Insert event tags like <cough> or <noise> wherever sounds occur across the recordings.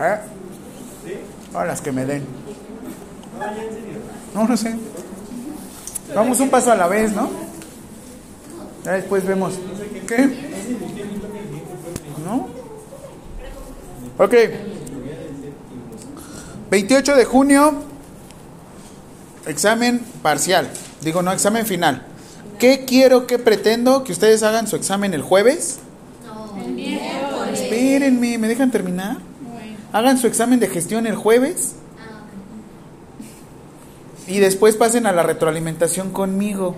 ¿Eh? O las que me den. No, no sé. Vamos un paso a la vez, ¿no? Ya después vemos. ¿Qué? ¿No? Ok. 28 de junio, examen parcial. Digo, no, examen final. ¿Qué quiero, qué pretendo? Que ustedes hagan su examen el jueves. Espérenme, ¿me dejan terminar? Hagan su examen de gestión el jueves. Y después pasen a la retroalimentación conmigo.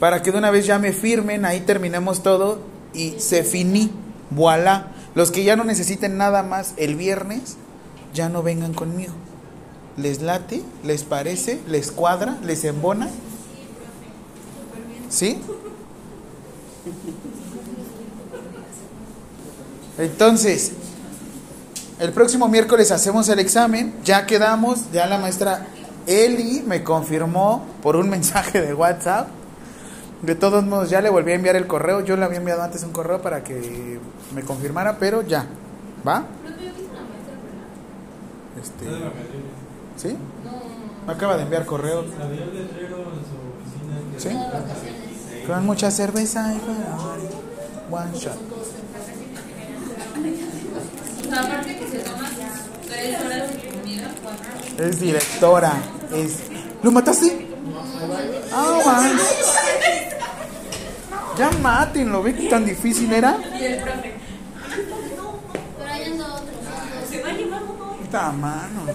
Para que de una vez ya me firmen, ahí terminemos todo y se finí. Voilà. Los que ya no necesiten nada más el viernes, ya no vengan conmigo. ¿Les late? ¿Les parece? ¿Les cuadra? ¿Les embona? ¿Sí? <laughs> Entonces, el próximo miércoles hacemos el examen, ya quedamos, ya la maestra Eli me confirmó por un <laughs> mensaje de WhatsApp. De todos modos, ya le volví a enviar el correo. Yo le había enviado antes un correo para que me confirmara, pero ya. ¿Va? Este, ¿Sí? Me acaba de enviar correo. ¿Sí? Con mucha cerveza y one shot. Aparte que se toma tres horas de comida, cuatro. Es directora. ¿Lo mataste? Ah, man. Ya mátenlo, ¿ve que tan difícil era? Pero ahí anda otro. Esta mano.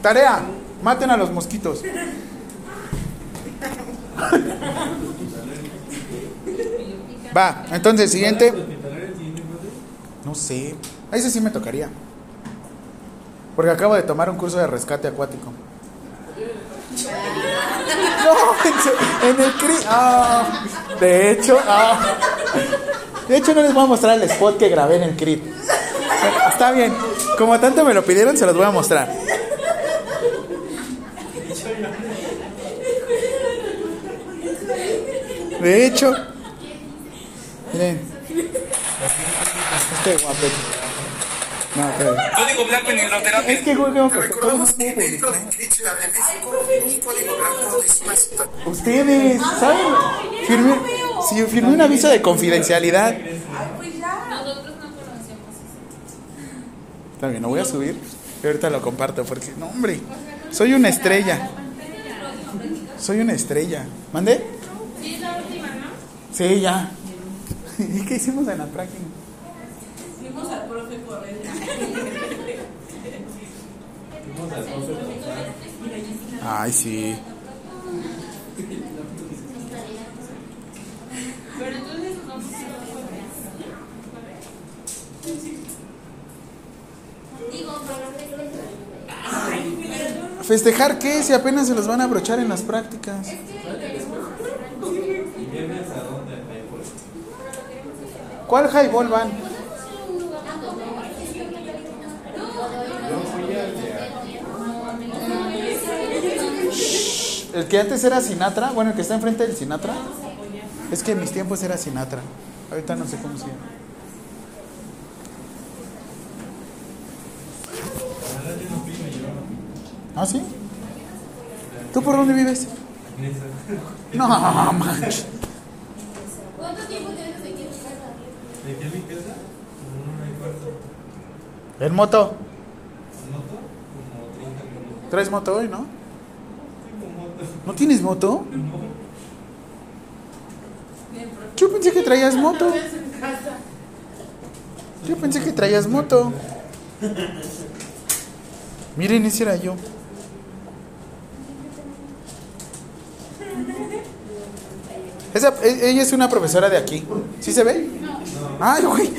Tarea, maten a los mosquitos. Va, entonces, siguiente. No sé, a ese sí me tocaría. Porque acabo de tomar un curso de rescate acuático. No, en el CRI. ah, de hecho, ah, de hecho no les voy a mostrar el spot que grabé en el CRIT. Está bien, como tanto me lo pidieron, se los voy a mostrar. De hecho, miren, este guapete. No, pero, Código blanco en hidroterapia. es que juego que ¿cómo Recordamos que dentro del de México, un código blanco es una situación. Ustedes, ¿saben? Firmé, sí, firmé un aviso de confidencialidad. Nosotros no conocemos Está bien, lo voy a subir y ahorita lo comparto porque, no, hombre, soy una estrella. Soy una estrella. ¿Mandé? Sí, es la última, ¿no? Sí, ya. <laughs> ¿Y qué hicimos en la práctica? Fuimos al profe correr. Ay, sí. Pero entonces no Digo, para ¿Festejar qué? Si apenas se los van a abrochar en las prácticas. ¿Cuál highball van? El que antes era Sinatra, bueno, el que está enfrente del Sinatra. Es que en mis tiempos era Sinatra. Ahorita no sé cómo se llama. ¿Ah, sí? ¿Tú por dónde vives? No, manches. ¿Cuánto tiempo tienes de aquí en tu casa? ¿En moto? ¿Traes moto hoy, no? ¿No tienes moto? Yo pensé que traías moto. Yo pensé que traías moto. Miren, ese era yo. Esa, e- ella es una profesora de aquí. ¿Sí se ve? Ay, güey.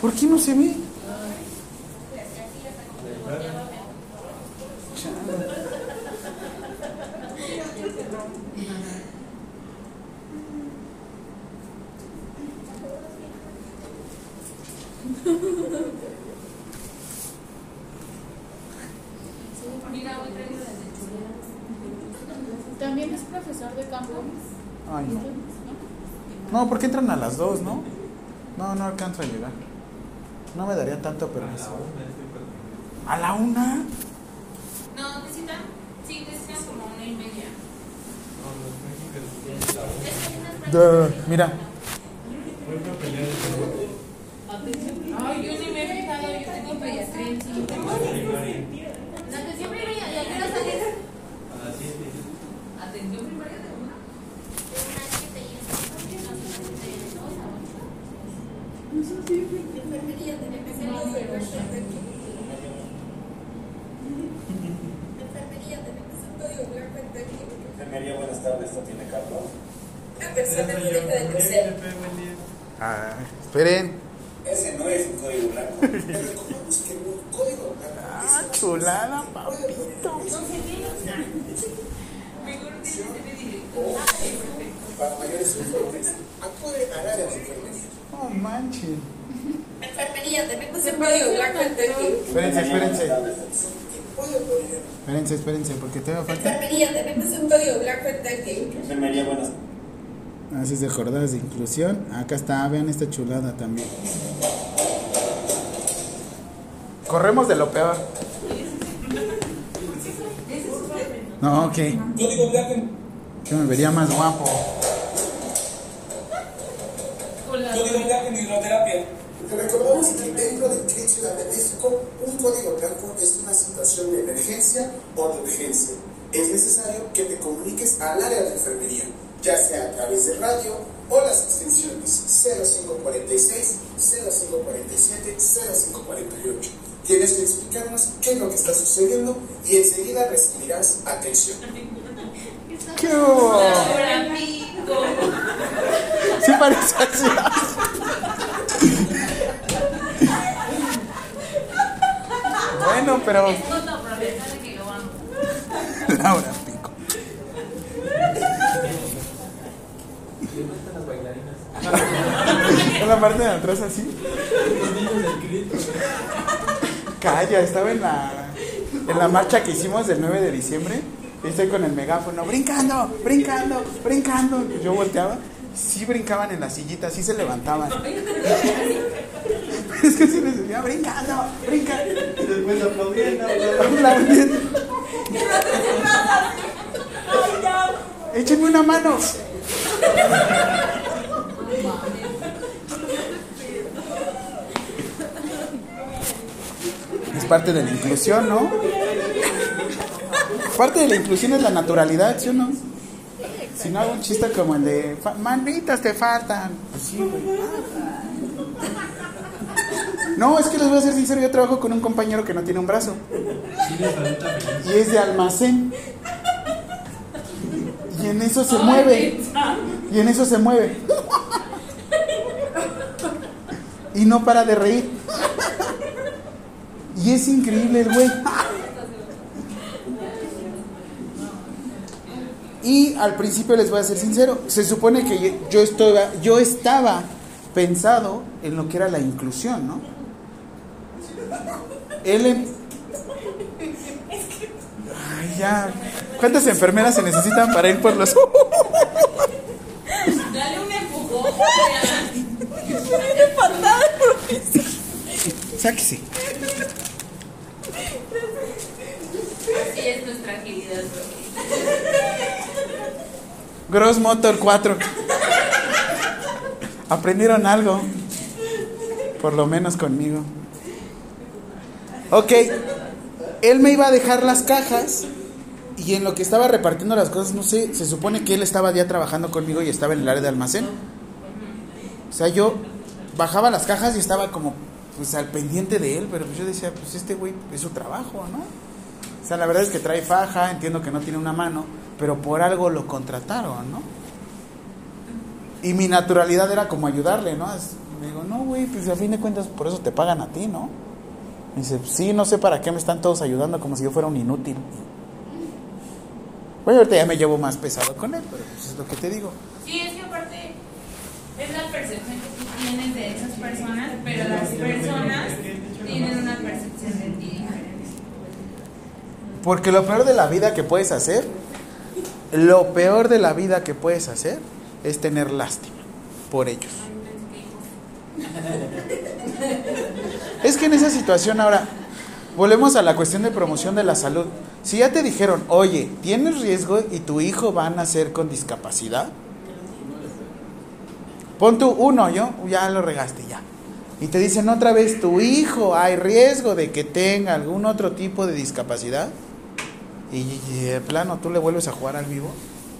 ¿Por qué no se ve? Mira, otra vez. También es profesor de campo. Ay, no. No, porque entran a las dos, ¿no? No, no alcanzo a llegar. No me daría tanto permiso. ¿A la una? No, necesitan, sí, necesitan como una y media. Mira. Ay, yo ni me he fijado, yo tengo pediatría en cinco. La atención primaria, ¿y a qué hora sales? Atención primaria de una. Una siete y es- de dos a ocho. Enfermería, tenía que ser los de nuestro Enfermería, tenía que ser código blanco entendido. Enfermería, buenas tardes, ¿esto tiene Carlos? La persona no deja de crecer. Ah, esperen. Ese no es un código blanco. Te recordamos que un código blanco Ah, chulada, papito. Director. para mayores informes. Acude al área de enfermería. No manches. Enfermería, que ser código blanco. Espérense, espérense. Espérense, espérense, porque te va falta. Enfermería, que ser código blanco entendido. Enfermería, buenas Haces de jornadas de inclusión. Acá está, vean esta chulada también. Corremos de lo peor. No, ok. Código blanco. Yo me vería más guapo. Código blanco en hidroterapia. Recordamos que dentro del CRIT Ciudad de México, un código blanco es una situación de emergencia o de urgencia. Es necesario que te comuniques al área de enfermería, ya sea a través de radio o las extensiones 0546, 0547, 0548. Tienes que explicarnos qué es lo que está sucediendo y enseguida recibirás atención. <laughs> ¡Qué hubo? Ahora pico. Sí parece así. Bueno, pero. Laura Pico. <laughs> En la parte de atrás así. Calla, estaba en la en la marcha que hicimos del 9 de diciembre. Y estoy con el megáfono, brincando, brincando, brincando. Yo volteaba, sí brincaban en la sillita, sí se levantaban. <laughs> Es que sí les decía, brincando, brincando. Y después aplaudiendo. Aplaudiendo. <laughs> Échenme una mano. Parte de la inclusión, ¿no? Parte de la inclusión es la naturalidad, ¿sí o no? Si no hago un chiste como el de "Fa- manitas te faltan. Pues sí, güey. No, es que les voy a ser sincero, yo trabajo con un compañero que no tiene un brazo. Y es de almacén. Y en eso se mueve. Y en eso se mueve. Y no para de reír. Y es increíble el güey. Y al principio les voy a ser sincero, se supone que yo- estaba, yo estaba pensado en lo que era la inclusión, ¿no? Él em- Ay, ya. ¿Cuántas enfermeras se necesitan para ir por los Dale un empujón. Sáquese. Así es <laughs> Gross Motor 4. Aprendieron algo. Por lo menos conmigo. Ok. Él me iba a dejar las cajas. Y en lo que estaba repartiendo las cosas, no sé, se supone que él estaba ya trabajando conmigo y estaba en el área de almacén. O sea, yo bajaba las cajas y estaba como pues al pendiente de él, pero yo decía, pues este güey es su trabajo, ¿no? Sea, la verdad es que trae faja, entiendo que no tiene una mano, pero por algo lo contrataron, ¿no? Y mi naturalidad era como ayudarle, ¿no? Es- digo, no, güey, pues a fin de cuentas por eso te pagan a ti, ¿no? Me dice, sí, no sé para qué me están todos ayudando como si yo fuera un inútil. Bueno, ahorita ya me llevo más pesado con él, pero pues es lo que te digo. Sí, es que aparte es la percepción que tú tienes de esas personas, pero las personas tienen una percepción de ti. Porque lo peor de la vida que puedes hacer, lo peor de la vida que puedes hacer, es tener lástima por ellos. Es que en esa situación ahora, volvemos a la cuestión de promoción de la salud. Si ya te dijeron, oye, tienes riesgo y tu hijo va a nacer con discapacidad, pon tú uno, yo ya lo regaste ya. Y te dicen otra vez, tu hijo hay riesgo de que tenga algún otro tipo de discapacidad. Y, de plano tú le vuelves a jugar al vivo.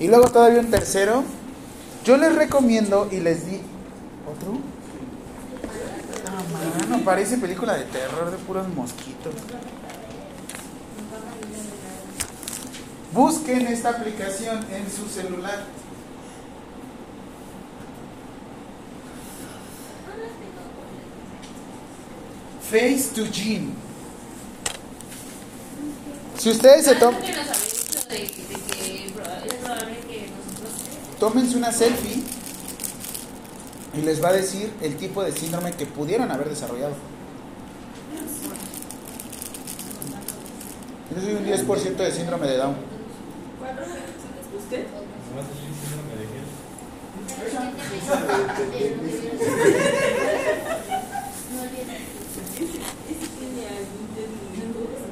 Y luego todavía un tercero. Yo les recomiendo y les di. ¿Otro? Ah, mano, parece película de terror de puros mosquitos. Busquen esta aplicación en su celular. Face to Gene. Si ustedes se toman, tómense una selfie y les va a decir el tipo de síndrome que pudieron haber desarrollado. Yo soy un 10% de síndrome de Down. ¿Usted?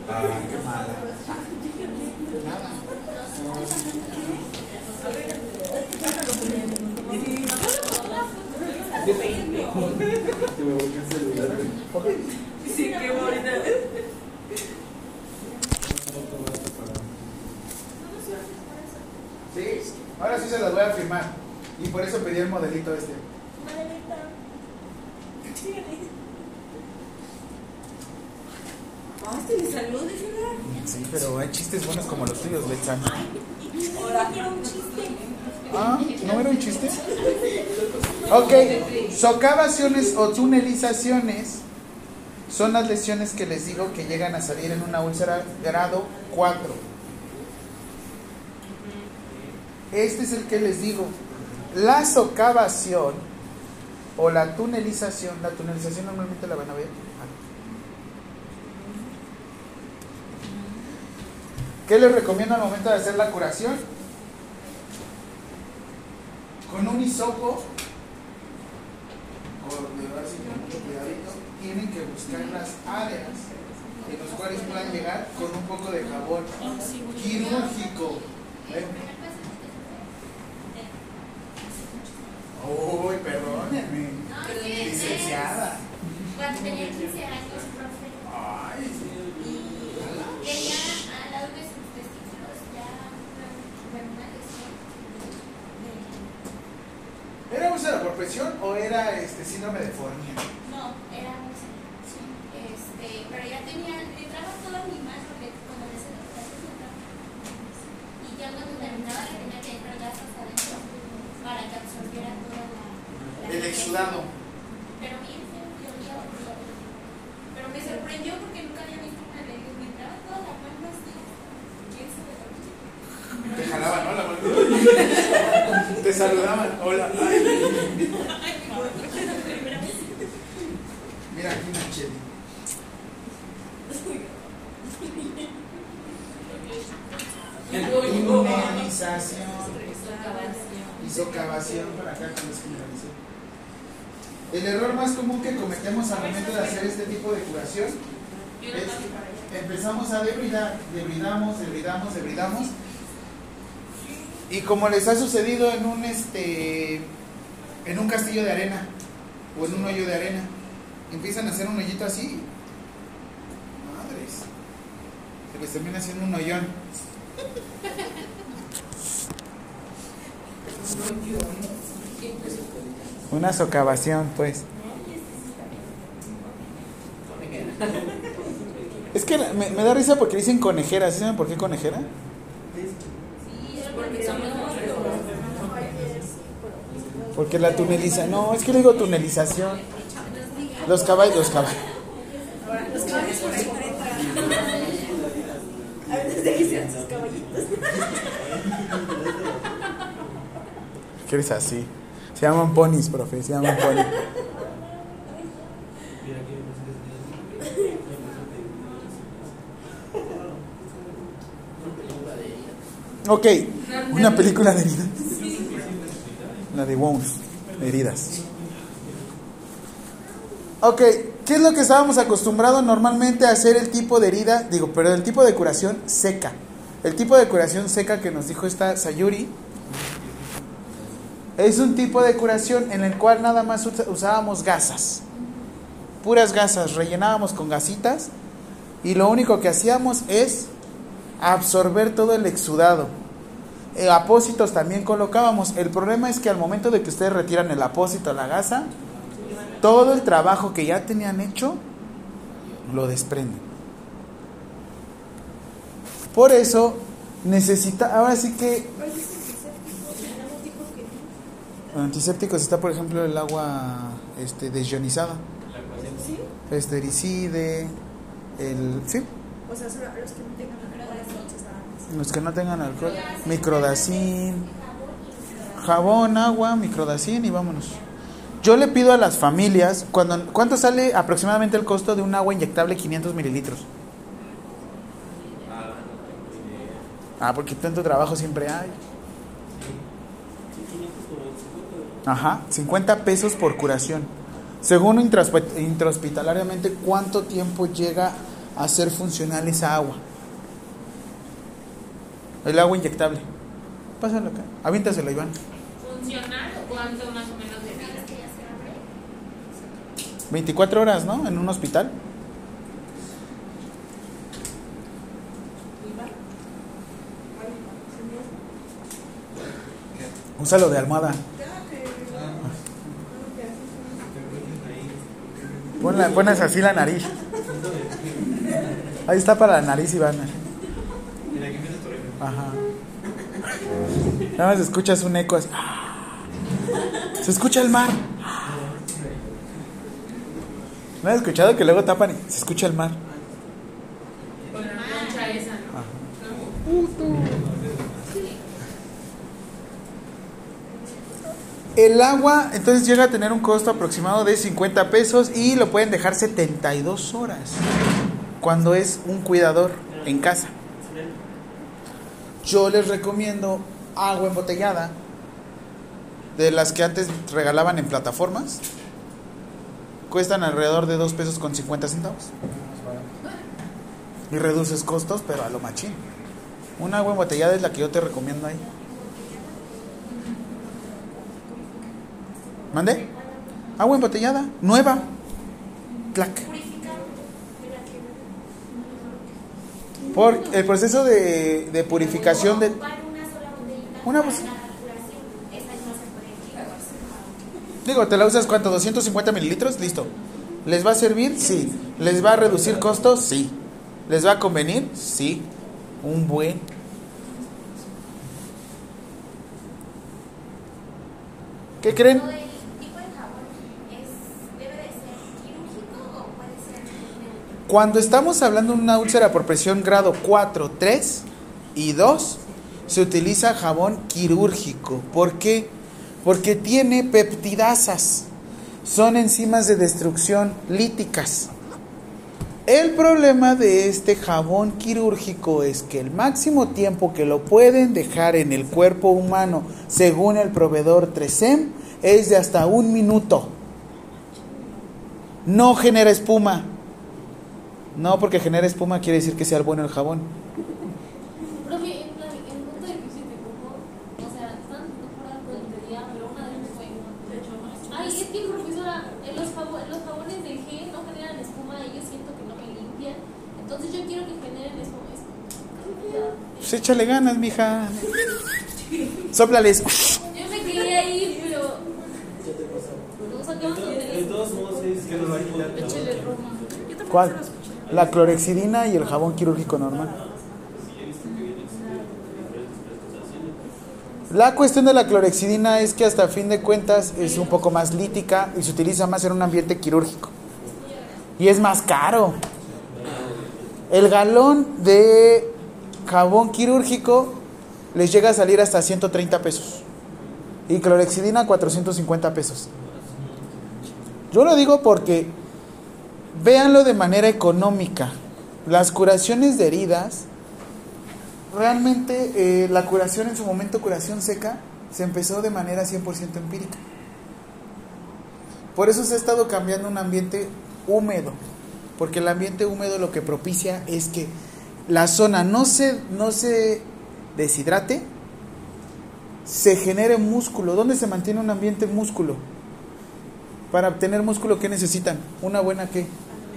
Ah, qué mala. Sí, qué bonita. Sí, ahora sí se las voy a firmar. Y por eso pedí el modelito este. Sí, pero hay chistes buenos como los tuyos, Betsan. Ahora quiero un chiste. Ah, ¿no era un chiste? Ok, socavaciones o tunelizaciones son las lesiones que les digo que llegan a salir en una úlcera grado 4. Este es el que les digo. La socavación o la tunelización, la tunelización normalmente la van a ver. ¿Qué les recomiendo al momento de hacer la curación? Con un hisopo, con, sí, mucho cuidadito, tienen que buscar las áreas en las cuales puedan llegar con un poco de jabón quirúrgico. ¿Ven? Uy, perdónenme. Licenciada. Cuando tenía 15 años, profe, Ay, tenía al lado de sus testículos ya una, bueno, una lesión. De- ¿Era úlcera por presión o era este síndrome de Fornia? No, era serio. Sí. Este, pero ya tenía, le entraba toda mi mano porque cuando le hacía las clases me entraba. Y ya cuando terminaba le tenía que entrar gas hasta adentro para que absorbiera toda la. la El exudado. Pero bien yo olía horrible. Pero me sorprendió porque nunca había visto una de ellos. Me entraba toda la mano así. ¿Quién sabe lo que Te jalaban, ¿no? La mano. <laughs> Te saludaban. Hola. <laughs> Ay. Mira aquí una cheli. Inmunización y socavación para acá con. El error más común que cometemos al momento de hacer este tipo de curación es empezamos a debridar, debridamos, debridamos, debridamos. Y como les ha sucedido en un este en un castillo de arena o en un hoyo de arena, empiezan a hacer un hoyito así. Madres. Se les termina haciendo un hoyón. Una socavación, pues. Es que me, me da risa porque dicen conejera. ¿Sí saben por qué conejera? Porque somos Porque la tuneliza. No, es que le digo tunelización. Los caballos, los caballos. Los caballos por ahí. A veces de que sean sus caballitos. ¿Qué eres así? Se llaman ponis, profe, se llaman ponis. Ok, una película de vida. La de wounds, heridas. Ok, ¿qué es lo que estábamos acostumbrados normalmente a hacer el tipo de herida? Digo, pero el tipo de curación seca. El tipo de curación seca que nos dijo esta Sayuri es un tipo de curación en el cual nada más usábamos gasas. Puras gasas, rellenábamos con gasitas y lo único que hacíamos es absorber todo el exudado. Eh, apósitos también colocábamos. El problema es que al momento de que ustedes retiran el apósito, la gasa, todo el trabajo que ya tenían hecho lo desprenden. Por eso necesita, ahora sí que antisépticos está por ejemplo el agua este desionizada, estericide, el sí, O sea, solo los que no tengan los que no tengan alcohol, microdacin, jabón, agua, microdacin y vámonos. Yo le pido a las familias, cuando, ¿cuánto sale aproximadamente el costo de un agua inyectable 500 mililitros? Ah, porque tanto trabajo siempre hay. Ajá, 50 pesos por curación. Según intrahospitalariamente, ¿cuánto tiempo llega a ser funcional esa agua? El agua inyectable. Pásalo acá. Aviéntaselo, Iván. ¿Funcional o cuánto más o menos de vida? 24 horas, ¿no? En un hospital. Úsalo de almohada. Ponla, pones así la nariz. Ahí está para la nariz, Iván. Ajá. Nada más escuchas un eco así. Se escucha el mar. ¿No has escuchado que luego tapan y se escucha el mar? Esa, ¿no? El agua entonces llega a tener un costo aproximado de 50 pesos y lo pueden dejar 72 horas cuando es un cuidador en casa. Yo les recomiendo agua embotellada de las que antes regalaban en plataformas. Cuestan alrededor de 2 pesos con 50 centavos. Y reduces costos, pero a lo machín. Un agua embotellada es la que yo te recomiendo ahí. ¿Mande? Agua embotellada, nueva. Clac. Por el proceso de, de purificación de... Una quitar. Digo, ¿te la usas cuánto? ¿250 mililitros? Listo. ¿Les va a servir? Sí. ¿Les va a reducir costos? Sí. ¿Les va a convenir? Sí. Un buen. ¿Qué creen? ¿Todo el tipo de jabón es, debe de ser quirúrgico o puede ser neutro? Cuando estamos hablando de una úlcera por presión grado 4, 3 y 2, se utiliza jabón quirúrgico. ¿Por qué? Porque tiene peptidasas. Son enzimas de destrucción líticas. El problema de este jabón quirúrgico es que el máximo tiempo que lo pueden dejar en el cuerpo humano, según el proveedor 3M, es de hasta un minuto. No genera espuma. No, porque genera espuma quiere decir que sea bueno el jabón. Profe, en plan, en un punto de que se te como, o sea, están temporada por el día, pero una vez fue. Ay, es que profesora, en los, jabo- en los jabones de G no generan espuma y yo siento que no me limpian. Entonces yo quiero que generen espuma. espuma. Pues échale ganas, mija. Sóplales. Yo me quería ir, pero. No sacamos de todos modos es que nos va a quitar Échale Roma. ¿Cuál? La clorexidina y el jabón quirúrgico normal. La cuestión de la clorexidina es que hasta fin de cuentas es un poco más lítica y se utiliza más en un ambiente quirúrgico. Y es más caro. El galón de jabón quirúrgico les llega a salir hasta 130 pesos. Y clorexidina 450 pesos. Yo lo digo porque véanlo de manera económica. Las curaciones de heridas, realmente eh, la curación en su momento, curación seca, se empezó de manera 100% empírica. Por eso se ha estado cambiando un ambiente húmedo, porque el ambiente húmedo lo que propicia es que la zona no se, no se deshidrate, se genere músculo. ¿Dónde se mantiene un ambiente músculo? Para obtener músculo, ¿qué necesitan? Una buena qué?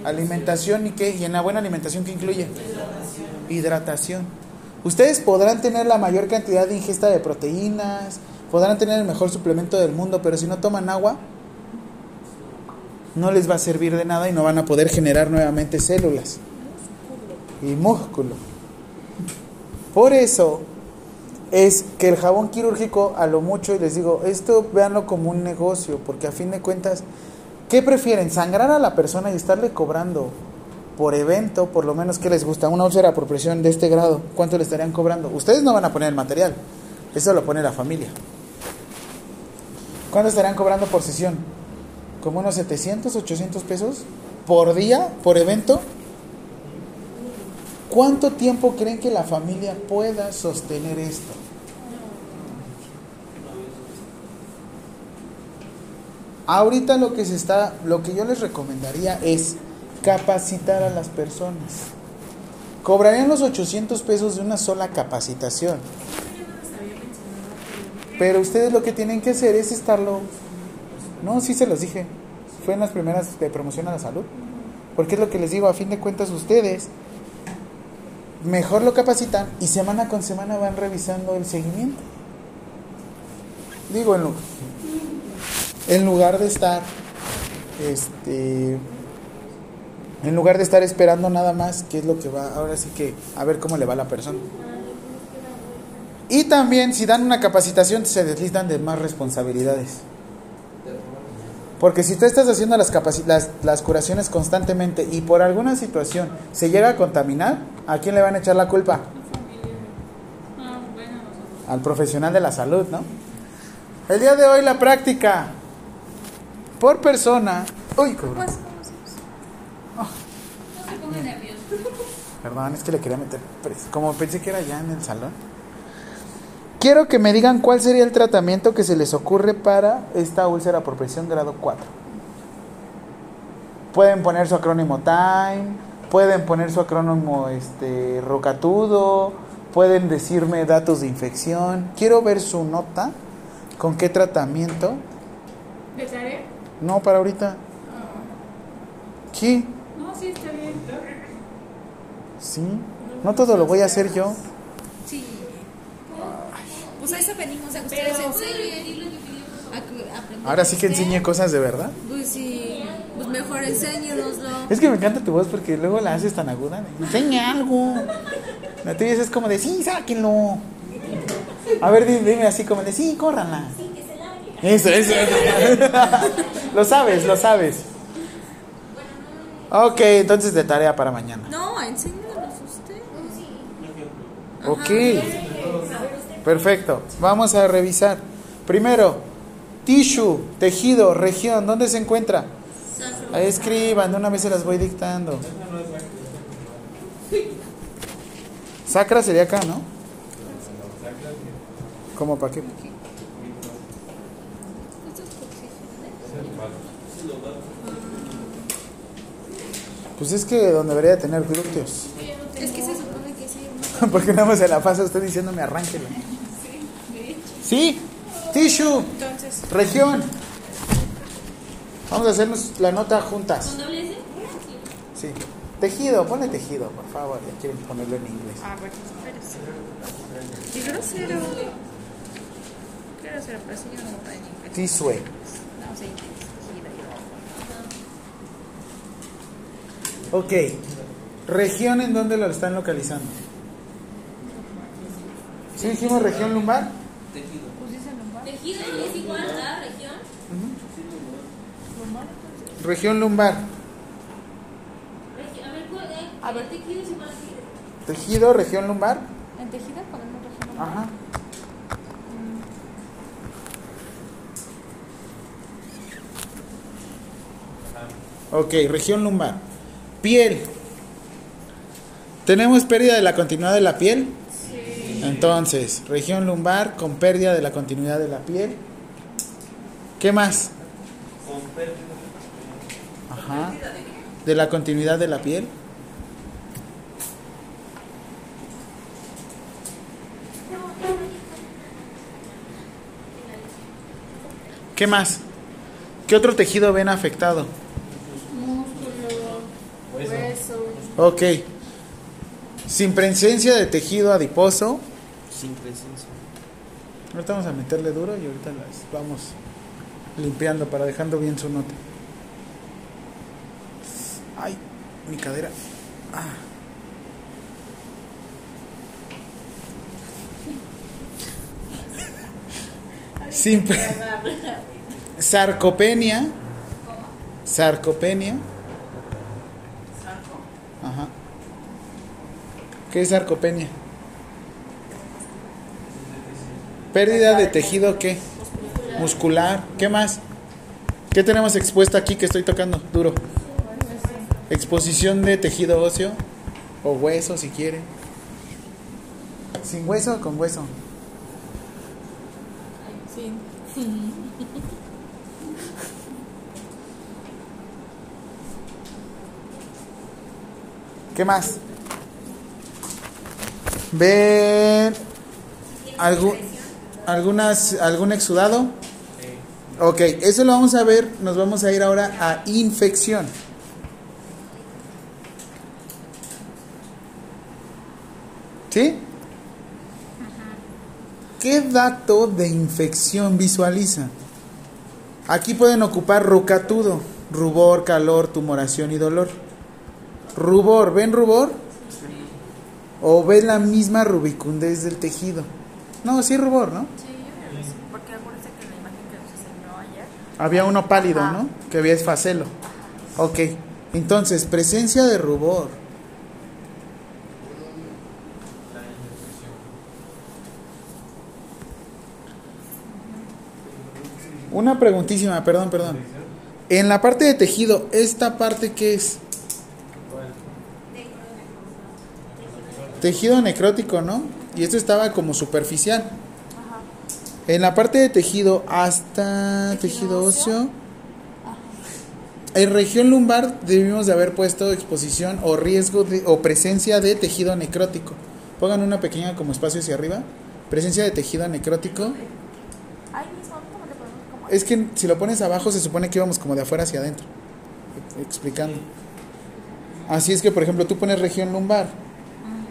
Alimentación y qué? Y en la buena alimentación, ¿qué incluye? Hidratación. Ustedes podrán tener la mayor cantidad de ingesta de proteínas, podrán tener el mejor suplemento del mundo, pero si no toman agua, no les va a servir de nada y no van a poder generar nuevamente células y músculo. Por eso es que el jabón quirúrgico, a lo mucho, y les digo, esto véanlo como un negocio, porque a fin de cuentas, ¿qué prefieren? ¿Sangrar a la persona y estarle cobrando por evento, por lo menos que les gusta? Una úlcera por presión de este grado, ¿cuánto le estarían cobrando? Ustedes no van a poner el material, eso lo pone la familia. ¿Cuánto estarán cobrando por sesión? ¿Como unos 700, 800 pesos por día, por evento? ¿Cuánto tiempo creen que la familia pueda sostener esto? Ahorita lo que se está, lo que yo les recomendaría es capacitar a las personas. Cobrarían los 800 pesos de una sola capacitación. Pero ustedes lo que tienen que hacer es estarlo. No, sí se los dije. Fue en las primeras de promoción a la salud. Porque es lo que les digo, a fin de cuentas ustedes mejor lo capacitan y semana con semana van revisando el seguimiento. Digo, en, lu- en lugar de estar, este, en lugar de estar esperando nada más, qué es lo que va, ahora sí que a ver cómo le va a la persona. Y también, si dan una capacitación, se deslistan de más responsabilidades. Porque si tú estás haciendo las, las, las curaciones constantemente y por alguna situación se llega a contaminar, ¿a quién le van a echar la culpa? Al profesional de la salud, ¿no? El día de hoy la práctica por persona. Uy, cabrón. No se ponga nervioso. Perdón, es que le quería meter pres- Como pensé que era ya en el salón. Quiero que me digan cuál sería el tratamiento que se les ocurre para esta úlcera por presión grado 4. Pueden poner su acrónimo TIME, pueden poner su acrónimo este, Rocatudo, pueden decirme datos de infección. Quiero ver su nota, con qué tratamiento. ¿De tarea? No, para ahorita. ¿Qué? No, sí, está bien. Sí. No todo lo voy a hacer yo. Sí. Pues a eso venimos a que ustedes enseñen. Que aprendan Ahora sí que enseñe cosas de verdad. Pues sí. Pues mejor enséñenoslo. Es que me encanta tu voz porque luego la haces tan aguda. Enseña algo. La tuya es como de, sí, sáquenlo. A ver, dime, dime así como de, sí, córranla. Eso, eso. <laughs> lo sabes, lo sabes. Ok, entonces de tarea para mañana. No, enséñanos usted. Ok. Perfecto. Vamos a revisar. Primero, tissue, tejido, región. ¿Dónde se encuentra? Ahí escriban, de una vez se las voy dictando. Sacra sería acá, ¿no? ¿Cómo para qué? Pues es que donde debería de tener glúteos. Es que se supone que sí. <laughs> Porque nada más se la pasa usted diciéndome arránquela. Sí, tissue, Entonces, región. Vamos a hacernos la nota juntas. Sí. Tejido, ponle tejido, por favor. Ya quieren ponerlo en inglés. a ver, espérese. Y grosero. Qué grosero, pero sí yo no en inglés. Tissue. No, sí. Ok. ¿Región en dónde lo están localizando? ¿Sí dijimos región lumbar? Tejido es igual a región. Región lumbar. A ver, ¿cuál- eh, A ver. tejido es igual a qué? Tejido, región lumbar. En tejido ponemos región. Ajá. Ok, región lumbar. Piel. ¿Tenemos pérdida de la continuidad de la piel? Sí. Entonces, región lumbar con pérdida de la continuidad de la piel. ¿Qué más? Con pérdida. Ajá. De la continuidad de la piel. ¿Qué más? ¿Qué otro tejido ven afectado? Músculo, hueso. Ok. Sin presencia de tejido adiposo. Sin presencia. Ahorita vamos a meterle duro y ahorita las vamos limpiando para dejando bien su nota. Ay, mi cadera. Ah. Sin sarcopenia. Sarcopenia. Ajá. ¿Qué es sarcopenia? Pérdida de tejido qué? Muscular. ¿Qué más? ¿Qué tenemos expuesto aquí que estoy tocando? Duro. Exposición de tejido óseo o hueso si quiere. ¿Sin hueso o con hueso? Sí. ¿Qué más? ¿Ven algún, algunas, algún exudado? Ok, eso lo vamos a ver. Nos vamos a ir ahora a infección. ¿Sí? ¿Qué dato de infección visualiza? Aquí pueden ocupar rucatudo, rubor, calor, tumoración y dolor. Rubor, ¿ven rubor? ¿O ven la misma rubicundez del tejido? No, sí rubor, ¿no? Sí, porque acuérdense que en la imagen que nos enseñó ayer. Había uno pálido, Ajá. ¿no? Que había esfacelo. Ok, entonces, presencia de rubor. Una preguntísima, perdón, perdón. En la parte de tejido, ¿esta parte qué es? Tejido necrótico, ¿no? Y esto estaba como superficial. En la parte de tejido hasta tejido óseo. En región lumbar debimos de haber puesto exposición o riesgo de, o presencia de tejido necrótico. Pongan una pequeña como espacio hacia arriba. Presencia de tejido necrótico. Ahí mismo, ¿cómo le podemos como Es que si lo pones abajo se supone que íbamos como de afuera hacia adentro. Explicando. Así es que, por ejemplo, tú pones región lumbar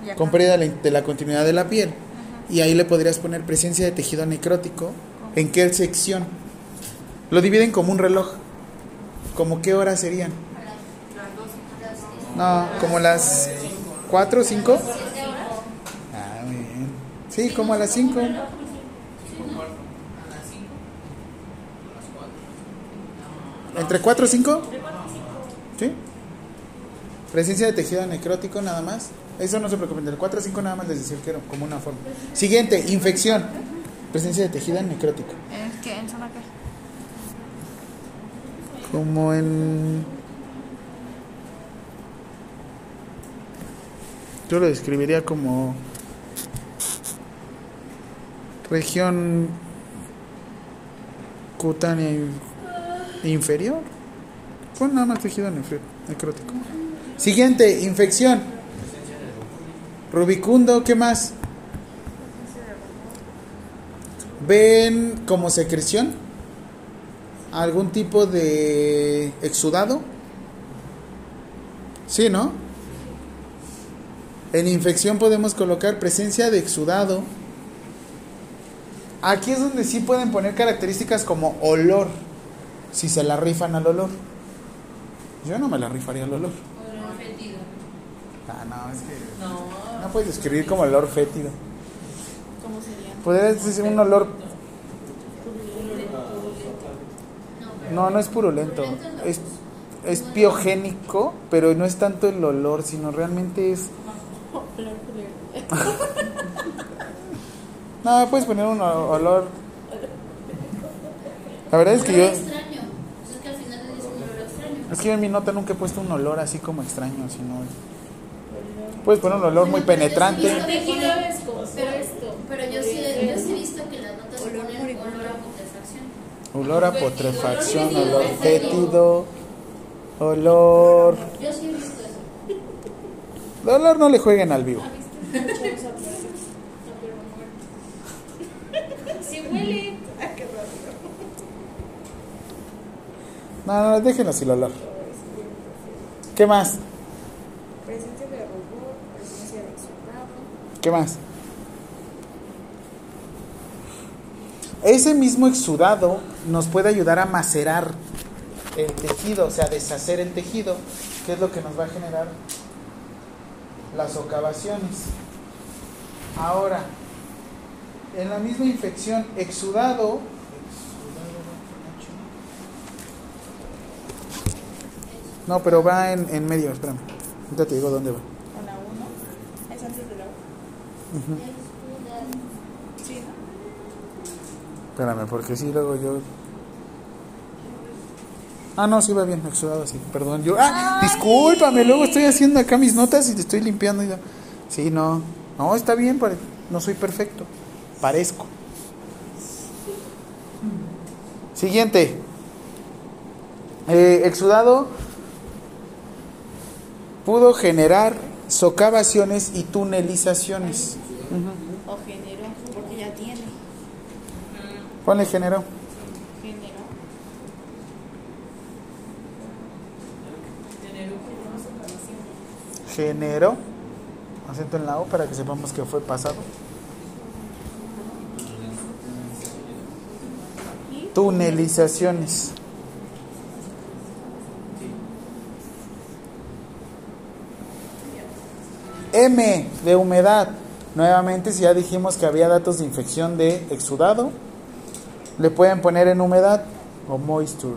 Y acá. con pérdida de la- continuidad de la piel. Y ahí le podrías poner presencia de tejido necrótico. ¿En qué sección? Lo dividen como un reloj. ¿Como qué horas serían? No, como las 4 o 5. Ah, muy bien. Sí, como a las 5. ¿Entre 4 o 5? ¿Sí? Presencia de tejido necrótico nada más. Eso no se preocupen, del 4 a 5 nada más les decía que era como una forma. Siguiente, infección. Presencia de tejido necrótico. ¿En qué? ¿En zona qué? Como en... Yo lo describiría como región cutánea in- inferior. Con nada más tejido necrótico. Siguiente, infección. Rubicundo, ¿qué más? ¿Ven como secreción? ¿Algún tipo de exudado? Sí, ¿no? En infección podemos colocar presencia de exudado. Aquí es donde sí pueden poner características como olor, si se la rifan al olor. Yo no me la rifaría al olor. Olor fétido. Ah, no, es que No. No puedes describir como olor fétido. ¿Cómo sería? Podría decir un olor. No, no es purulento. Es, es biogénico, pero no es tanto el olor, sino realmente es. <laughs> No, puedes poner un olor. La verdad es que yo. Es que en mi nota nunca he puesto un olor así como extraño, sino. Puedes poner un olor muy penetrante. Pero esto. Pero yo sí, yo sí he visto que las notas ponen olor a putrefacción. Olor a putrefacción, olor fétido, olor... Yo sí he visto eso. El olor no le jueguen al vivo. Sí huele. No, no, déjenlo sin olor. ¿Qué más? Presencia de robot, presencia de exudado. ¿Qué más? Ese mismo exudado nos puede ayudar a macerar el tejido, o sea, deshacer el tejido, que es lo que nos va a generar las socavaciones. Ahora, en la misma infección, exudado, no, pero va en, en medio, espérame, ahorita te digo dónde va. Con la 1. Es antes de la 1. Ujú. Sí, ¿no? Espérame, porque sí, luego yo. Ah, no, sí va bien, exudado, sí. Perdón, yo. ¡Ah! Discúlpame, luego estoy haciendo acá mis notas y te estoy limpiando. Y ya. Sí, no. No, está bien, pare- no soy perfecto. Parezco. Siguiente. Eh, exudado pudo generar socavaciones y tunelizaciones. O generó, porque ya tiene. Ponle generó. Generó. generó acento en la O para que sepamos que fue pasado tunelizaciones M de humedad nuevamente si ya dijimos que había datos de infección de exudado le pueden poner en humedad o moisture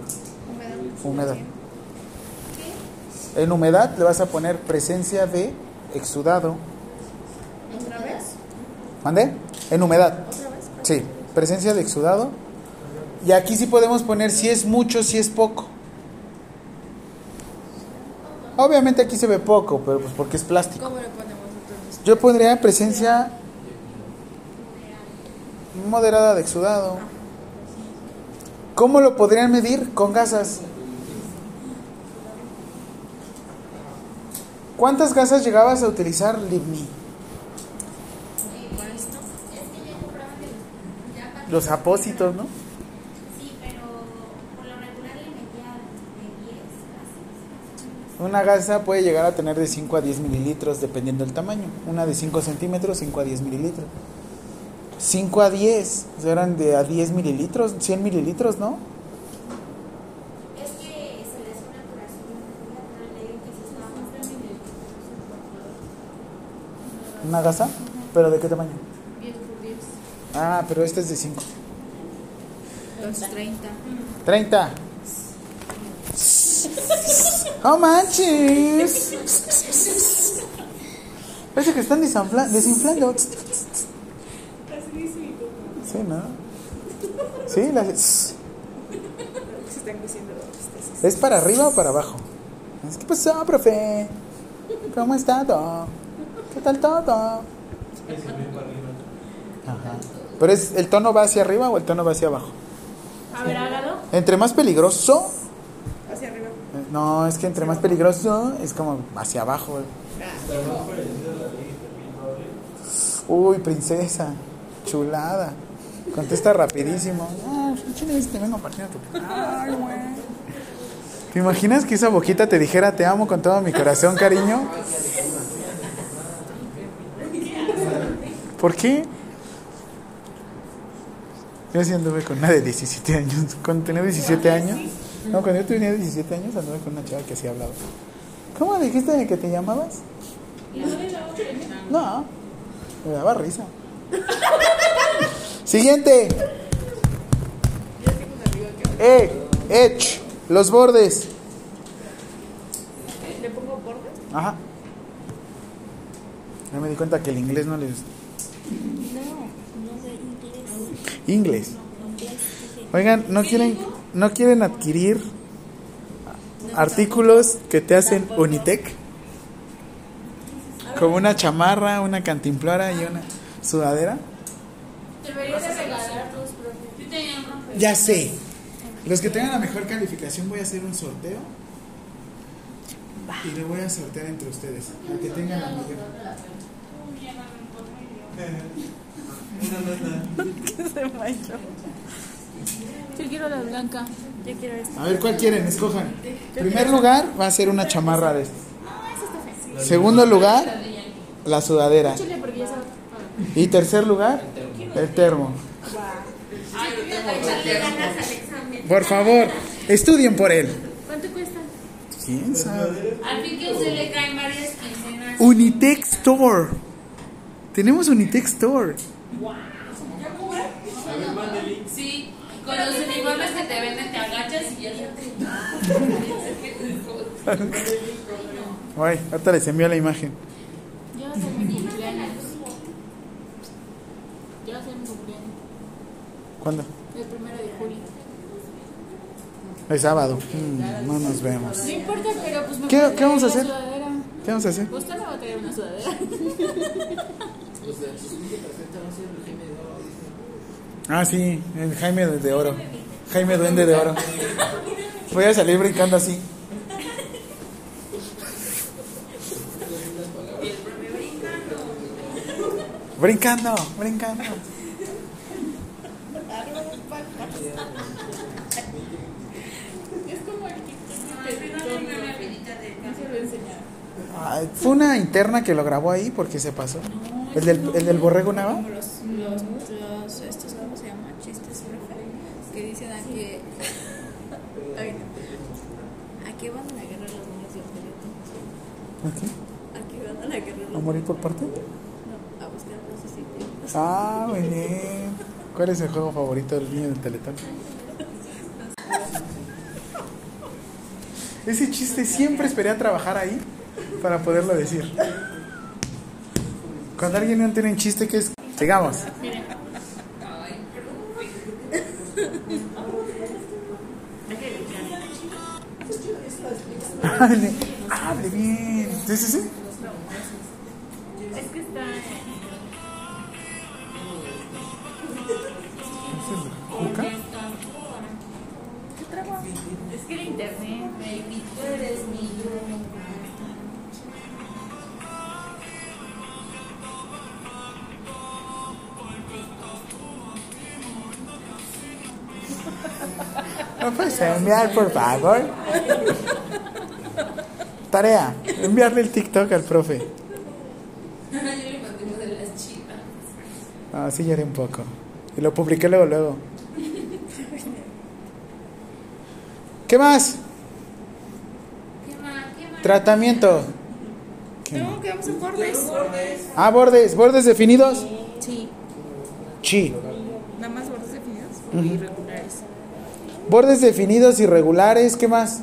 humedad en humedad le vas a poner presencia de exudado. ¿Otra vez? ¿Mande? En humedad. ¿Otra vez? Sí, presencia de exudado. Y aquí sí podemos poner si es mucho, si es poco. Obviamente aquí se ve poco, pero pues porque es plástico. ¿Cómo le? Yo pondría presencia moderada de exudado. ¿Cómo lo podrían medir? Con gasas. ¿Cuántas gasas llegabas a utilizar, para- Los apósitos, ¿no? Sí, pero por lo regular le metía de 10 casi. Una gasa puede llegar a tener de 5 a 10 mililitros dependiendo del tamaño. Una de 5 centímetros, 5 a 10 mililitros. 5 a 10, o sea, eran de a 10 mililitros, 100 mililitros, ¿no? Es que se le hace una curación Una gasa, pero ¿de qué tamaño? 10 por 10. Ah, pero este es de 5. 230. 30. ¡Oh, manches! Parece que están desinfla- desinflando. Sí, ¿no? Sí, la- Se están diciendo ustedes. ¿Es para arriba o para abajo? ¿Qué pasó, profe? ¿Cómo está todo? ¿Qué tal todo? Ajá. ¿Pero es, el tono va hacia arriba o el tono va hacia abajo? A ver, hágalo. Entre más peligroso, no, es que entre más peligroso es como hacia abajo. Uy, princesa, chulada. Contesta rapidísimo. Ah, te. Ay, güey. ¿Te imaginas que esa boquita te dijera te amo con todo mi corazón, cariño? ¿Por qué? Yo sí anduve con una de 17 años. Cuando tenía 17 años. No, cuando yo tenía 17 años anduve con una chava que así hablaba. ¿Cómo dijiste de que te llamabas? No, me daba risa. Siguiente. E, edge, los bordes. ¿Le pongo borde? Ajá. Ya me di cuenta que el inglés no les. No, no de inglés. Inglés. Oigan, ¿no quieren, ¿no quieren adquirir artículos que te hacen Unitec? Como una chamarra, una cantimplora y una sudadera. Deberías de regalar tus propios. Sí tenía un rompe- Ya sé. Los que tengan la mejor calificación voy a hacer un sorteo. Y le voy a sortear entre ustedes. A que tengan la mayor. Uy, ya no me <laughs> importa. <laughs> ¿Qué se? Yo quiero la blanca. Yo quiero esta. A ver cuál quieren, escojan. Primer lugar va a ser una chamarra de esta. Segundo lugar, la sudadera. Y tercer lugar, el termo. Examen. Por favor, estudien por él. ¿Cuánto cuesta? ¿Quién sabe? Al fin que usted le caen varias quincenas. Unitec Store. Tenemos Unitec Store. Sí, con los uniformes que te venden te agachas y ya se te... <laughs> Ay, ahorita les envío la imagen. A ser mi cumpleaños. A ser mi cumpleaños. ¿Cuándo? El primero de julio. El sábado. Mm, no nos vemos. No importa, pero pues me ¿Qué- qué vamos a hacer? una sudadera. ¿Qué vamos a hacer? Usted me va a traer una sudadera. Ah, sí, el Jaime de Oro. Jaime Duende de Oro. Voy a salir brincando así. Brincando, brincando. Ay, fue una interna que lo grabó ahí porque se pasó. ¿El del, el del borrego nava? Los, los, los, estos, ¿cómo se llama? Chistes profe, que a que... Ay, no. ¿A qué van a la guerra los niños de Ofereto? ¿Aquí? ¿A qué van a la guerra ¿A los morir por parte? No, a buscar los. Ah, muy bien. ¿Cuál es el juego favorito del niño del Teletón? Ese chiste siempre esperé a trabajar ahí para poderlo decir. Cuando alguien no tiene un chiste que es... Sigamos. Hable, hable bien. Sí, sí, sí. Es que está... ¿Juca? ¿Qué trabajo? Es que el internet, baby, tú eres mi yo. ¿No puedes enviar, por favor? Tarea, enviarle el TikTok al profe. Yo le mandé uno de las chivas. Ah, sí, lloré un poco. Y lo publiqué luego, luego. ¿Qué más? ¿Qué más? ¿Qué más? Tratamiento. ¿Qué? No, que vamos a bordes. Ah, bordes. ¿Bordes definidos? Sí, Sí. nada más bordes definidos. Bordes definidos, irregulares. ¿Qué más?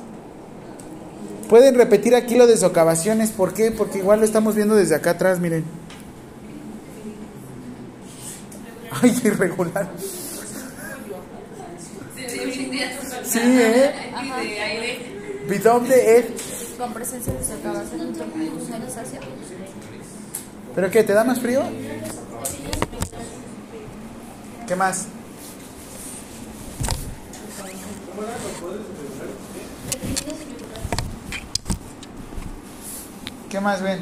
Pueden repetir aquí lo de socavaciones. ¿Por qué? Porque igual lo estamos viendo desde acá atrás, miren. Ay, irregular. Sí, ¿eh? Bidón de Ed. Con presencia de socavación ¿Pero qué? ¿Te da más frío? ¿Qué más? ¿Qué más ven?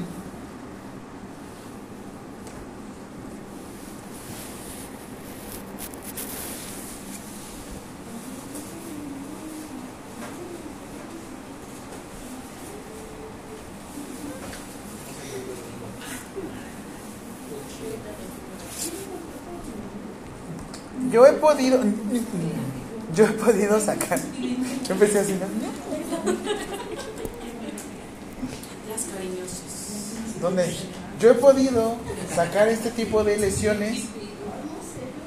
Yo he podido. Yo he podido sacar. Yo empecé así, ¿no? Las cariñosas. Donde yo he podido sacar este tipo de lesiones,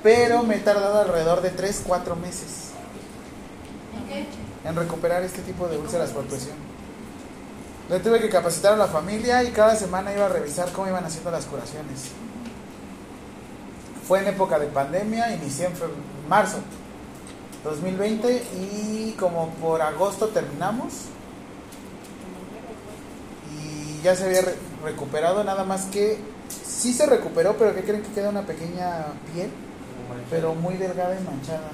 pero me he tardado alrededor de 3, 4 meses en recuperar este tipo de úlceras por presión. Le tuve que capacitar a la familia y cada semana iba a revisar cómo iban haciendo las curaciones. Fue en época de pandemia, inicié en marzo 2020 y como por agosto terminamos y ya se había recuperado, nada más que sí se recuperó, pero ¿qué creen que queda una pequeña piel? Pero muy delgada y manchada.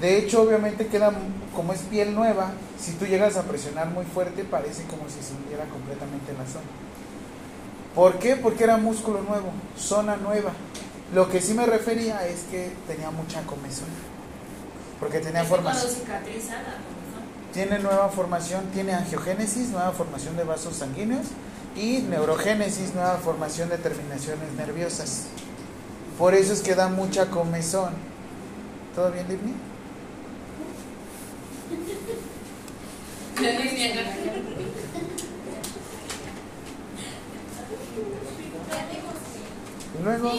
De hecho, obviamente queda, como es piel nueva, si tú llegas a presionar muy fuerte, parece como si se hundiera completamente la zona. ¿Por qué? Porque era músculo nuevo, zona nueva. Lo que sí me refería es que tenía mucha comezón. Porque tenía cuando formación. Tiene nueva formación, tiene angiogénesis, nueva formación de vasos sanguíneos y neurogénesis, nueva formación de terminaciones nerviosas. Por eso es que da mucha comezón. ¿Todo bien, Livni? Y <laughs> luego,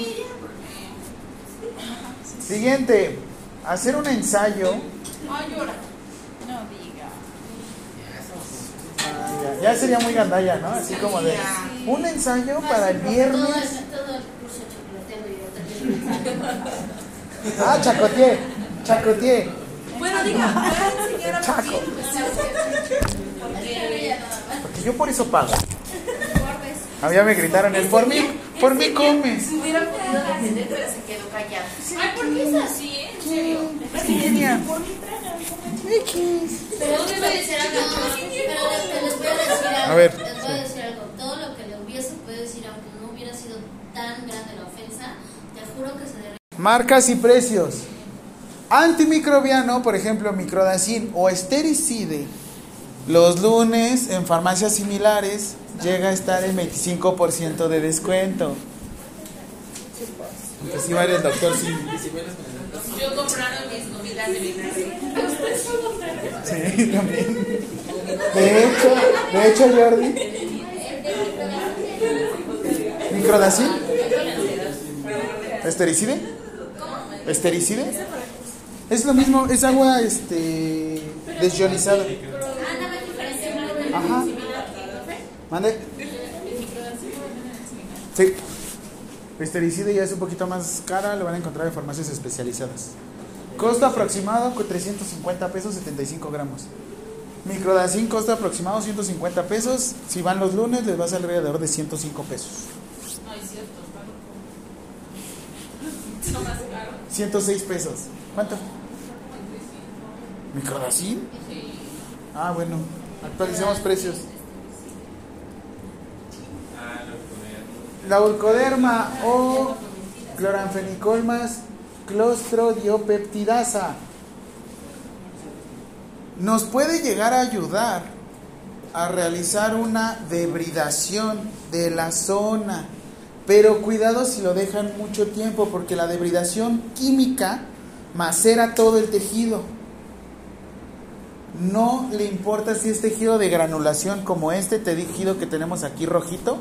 siguiente, hacer un ensayo. Ay, llora. No diga. Ah, ya, ya sería muy gandalla, ¿no? Así como de un ensayo para el viernes. Ah, chacotier, chacotier. Bueno, diga, ¿puede enseñar a Chaco. Porque Porque yo por eso pago. A mí ya me gritaron el por mí, por mí comes. se hubiera podido defender, pero se quedó callado. Ay, ¿por qué es así, eh? En serio. Pero algo. Pero les, les voy a decir algo. A ver, Les voy a decir algo. Todo lo que le hubiese podido decir, aunque no hubiera sido tan grande la ofensa, te juro que se derrite. Marcas y precios. Antimicrobiano, por ejemplo, microdacin o estericide. Los lunes en farmacias similares llega a estar en 25% de descuento. Pues sí va a ir el doctor, sí. Yo comprando mis gomitas de vinagre. Sí, también. De hecho, de hecho, Jordi. ¿Microdacin? ¿Estericide? ¿Estericide? Es lo mismo, es agua este desionizada. Ajá. ¿Mande? Sí. Estericide ya es un poquito más cara, lo van a encontrar en farmacias especializadas. Costo aproximado con 350 pesos, 75 gramos. Microdacin costo aproximado 150 pesos. Si van los lunes les va a salir alrededor de 105 pesos. Ay, cierto, está <laughs> No más caro. 106 pesos. ¿Cuánto? ¿Microdacin? Ah, bueno. Actualicemos precios. La urcoderma o cloranfenicol más clostrodiopeptidasa nos puede llegar a ayudar a realizar una debridación de la zona. Pero cuidado si lo dejan mucho tiempo porque la debridación química macera todo el tejido. No le importa si es tejido de granulación como este tejido que tenemos aquí rojito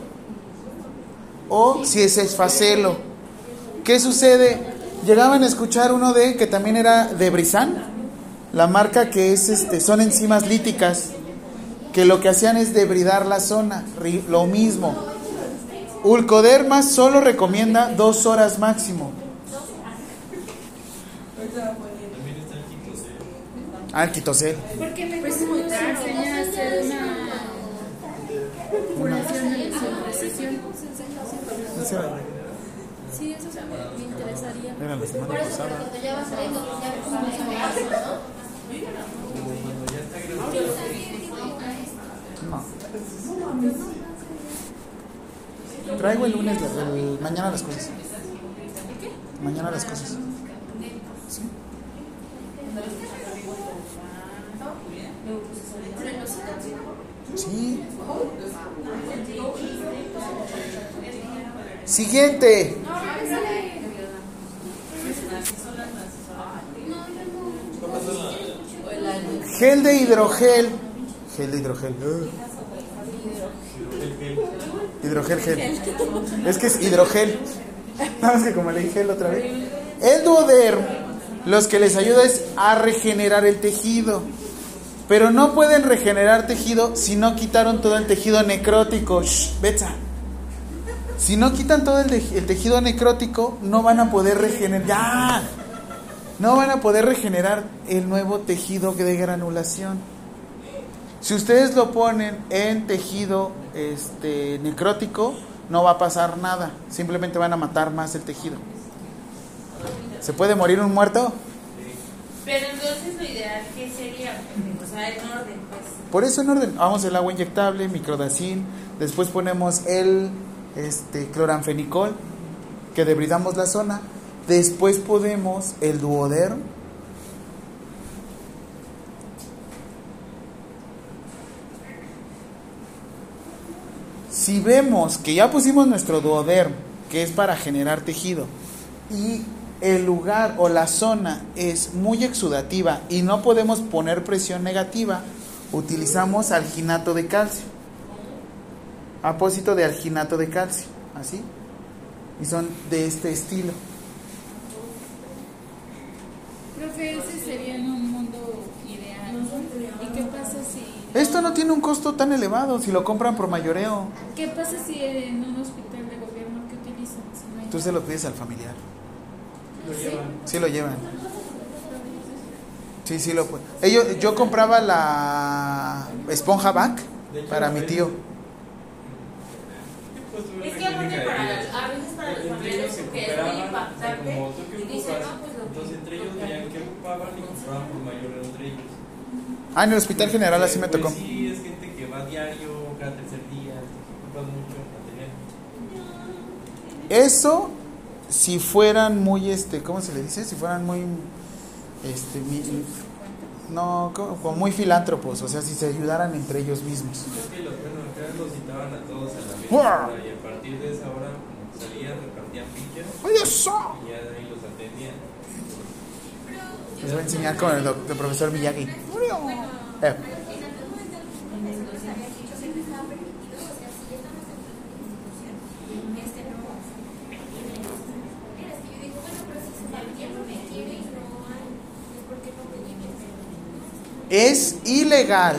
o si es esfacelo. ¿Qué sucede? Llegaban a escuchar uno de que también era de la marca que es este, son enzimas líticas, que lo que hacían es debridar la zona, lo mismo. Ulcoderma solo recomienda dos horas máximo. Ah, el quitosel. Porque me pues muy Sí, eso sí me, me interesaría. Era la semana Por eso, pasada. pero cuando ya vas a ir, ya ¿no? No. Traigo el lunes, el- mañana las cosas. Mañana las cosas. ¿Sí? Sí. Siguiente. Gel de hidrogel. Gel de hidrogel. Ugh. Hidrogel, gel. Es que es hidrogel. Nada más que como le dije otra vez. El duoderm, los que les ayuda es a regenerar el tejido. Pero no pueden regenerar tejido si no quitaron todo el tejido necrótico. Shh, Betsa. Si no quitan todo el, tejido necrótico, no van a poder regenerar. ¡Ya! No van a poder regenerar el nuevo tejido de granulación. Si ustedes lo ponen en tejido este, necrótico, no va a pasar nada. Simplemente van a matar más el tejido. ¿Se puede morir un muerto? Pero entonces lo ideal que sería, o sea, en orden, pues. Por eso en orden, vamos el agua inyectable, microdacin, después ponemos el este, cloranfenicol, que debridamos la zona, después podemos el duoderm, Si vemos que ya pusimos nuestro duoderm, que es para generar tejido, y el lugar o la zona es muy exudativa y no podemos poner presión negativa, utilizamos alginato de calcio. Apósito de alginato de calcio, así. Y son de este estilo. Profe, ese sería en un mundo ideal. ¿Y qué pasa si Esto no tiene un costo tan elevado si lo compran por mayoreo. qué pasa si en un hospital de gobierno que utilizan? Si no Tú se lo pides al familiar. Lo llevan. Sí lo llevan. Sí, sí lo pu- Ellos, yo compraba la esponja back para mi tío. Es que aparte para, a veces para los porque es muy impactante y dicen, no, pues lo Entonces entre ellos veían que ocupaban y compraban por mayor entre ellos. Ah, en el hospital general así me Pues tocó. sí, es gente que va diario, cada tercer día, ocupan mucho material. Eso, si fueran muy, este, ¿cómo se le dice? Si fueran muy, este, mi- no, como como muy filántropos, o sea, si se ayudaran entre ellos mismos. Es que los, bueno, acá los citaban a todos a la misma hora y a partir de esa hora que salían, repartían fichas ¡Ay, eso! y ya de ahí los atendían. Les voy a enseñar con el, doc- el profesor Miyagi. Eh, es ilegal,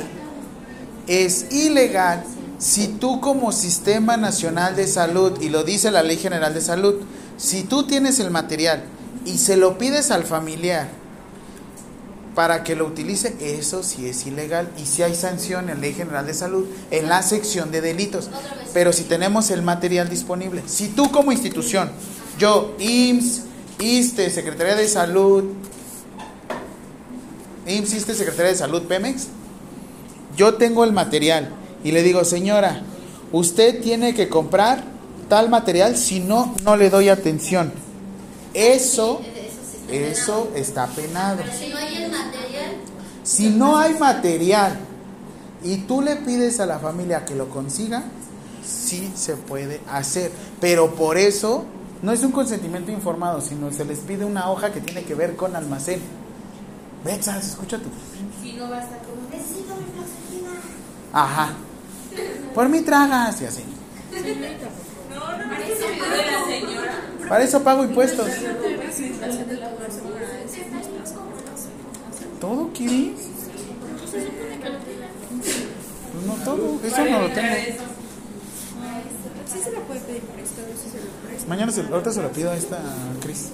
es ilegal si tú como Sistema Nacional de Salud, y lo dice la Ley General de Salud, si tú tienes el material y se lo pides al familiar para que lo utilice, eso sí es ilegal y si hay sanción en Ley General de Salud en la sección de delitos. Pero si tenemos el material disponible, si tú como institución, yo, IMSS, ISTE, Secretaría de Salud, IMSS, ISSSTE, Secretaría de Salud, Pemex, yo tengo el material y le digo, señora, usted tiene que comprar tal material, si no, no le doy atención. Eso, eso está penado. Pero si no hay el material, Si no hay material y tú le pides a la familia que lo consiga, sí se puede hacer. Pero por eso no es un consentimiento informado, sino se les pide una hoja que tiene que ver con almacén. Betsas, escucha tú. Si no basta con flaxetina. Ajá. Por mí tragas y así. Para eso pago impuestos. ¿Todo quieres? No todo, eso no lo tengo. Mañana ahorita se lo pido a esta Cris.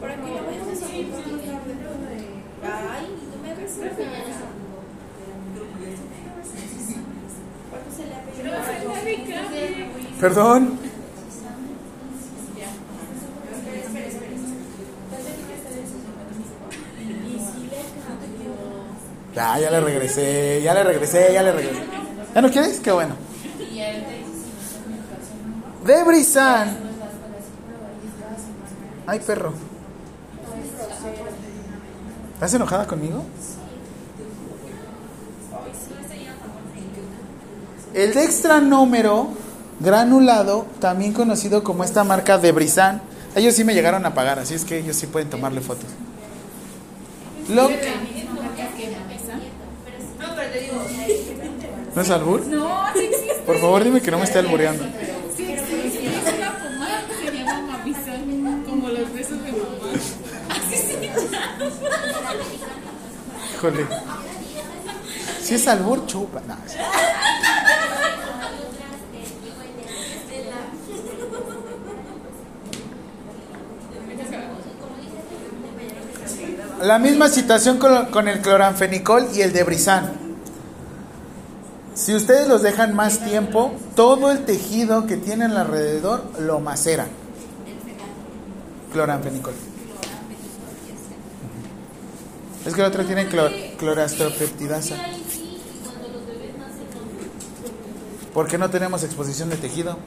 Por aquí a Perdón. Ya, ya le regresé, ya le regresé, ya le regresé. ¿Ya no quieres? Qué bueno. Y él te dice si no es comunicación o no. Debrisan. Ay, perro. ¿Estás enojada conmigo? El dextranómero granulado, también conocido como esta marca Debrisan, ellos sí me llegaron a pagar, así es que ellos sí pueden tomarle fotos. Lo- No, pero te digo, ¿No es albur? No. Por favor, dime que no me esté albureando. Sí existe. Es una pomada que se llama Mavizón, como los besos de mamá. Así se llama. Si es albur, chupa. No. La misma situación con, con el cloranfenicol y el debrizán. Si ustedes los dejan más tiempo, todo el tejido que tienen alrededor lo maceran. Cloranfenicol. Es que el otro tiene clor. ¿Por qué no? ¿Por qué tenemos exposición de tejido?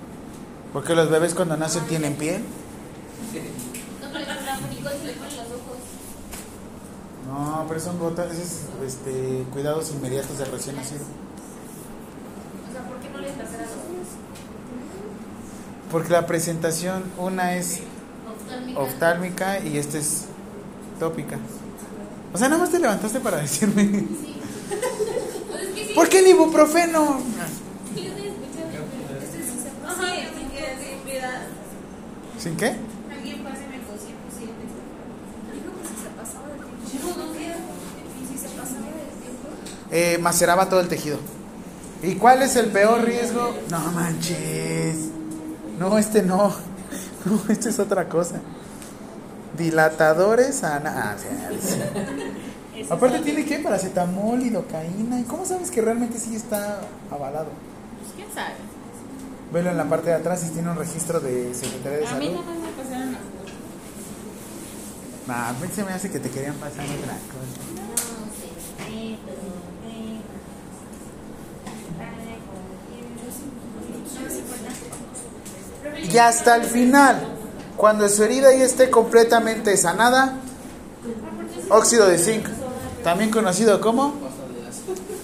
Porque los bebés cuando nacen tienen piel. No, pero son gotas, es este, cuidados inmediatos de recién nacido. ¿por qué? Porque la presentación, una es oftálmica y esta es tópica. O sea, nada más te levantaste para decirme. Sí. <laughs> Pues es que sí. ¿Por qué el ibuprofeno? Sin que sin piedad. ¿Sin qué? Alguien páseme el cocido posible. Dijo que si se pasaba de tiempo. Yo no quiero. Y si se pasaba de tiempo. Eh, maceraba todo el tejido. ¿Y cuál es el peor riesgo? No manches. No, este no. <laughs> No, este es otra cosa. Dilatadores ana. Ah, sí. <laughs> Aparte tiene que paracetamol y docaína. ¿Y cómo sabes que realmente sí está avalado? Pues quién sabe. Velo en la parte de atrás y tiene un registro de Secretaría de A mí Salud. nada más me pasaron las cosas. Nah, a mí se me hace que te querían pasar otra cosa. Y hasta el final, cuando su herida ya esté completamente sanada, óxido de zinc, también conocido como,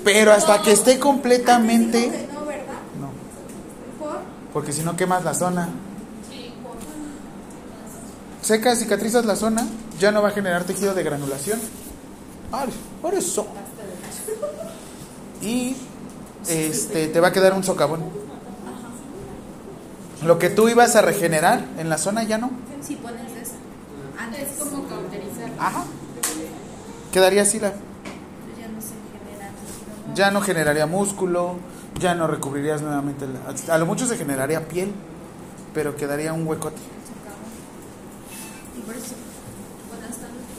pero hasta que esté completamente, No, ¿verdad? no, ¿Por? porque si no quemas la zona, secas, cicatrizas la zona, ya no va a generar tejido de granulación. Ay, por eso. Y este te va a quedar un socavón. Lo que tú ibas a regenerar en la zona ya no. Si pones esa. Antes Es como cauterizar. Ajá. Quedaría así la. ya no se genera. Ya no generaría músculo, ya no recubrirías nuevamente. la- a lo mucho se generaría piel, pero quedaría un huecote. Y por eso,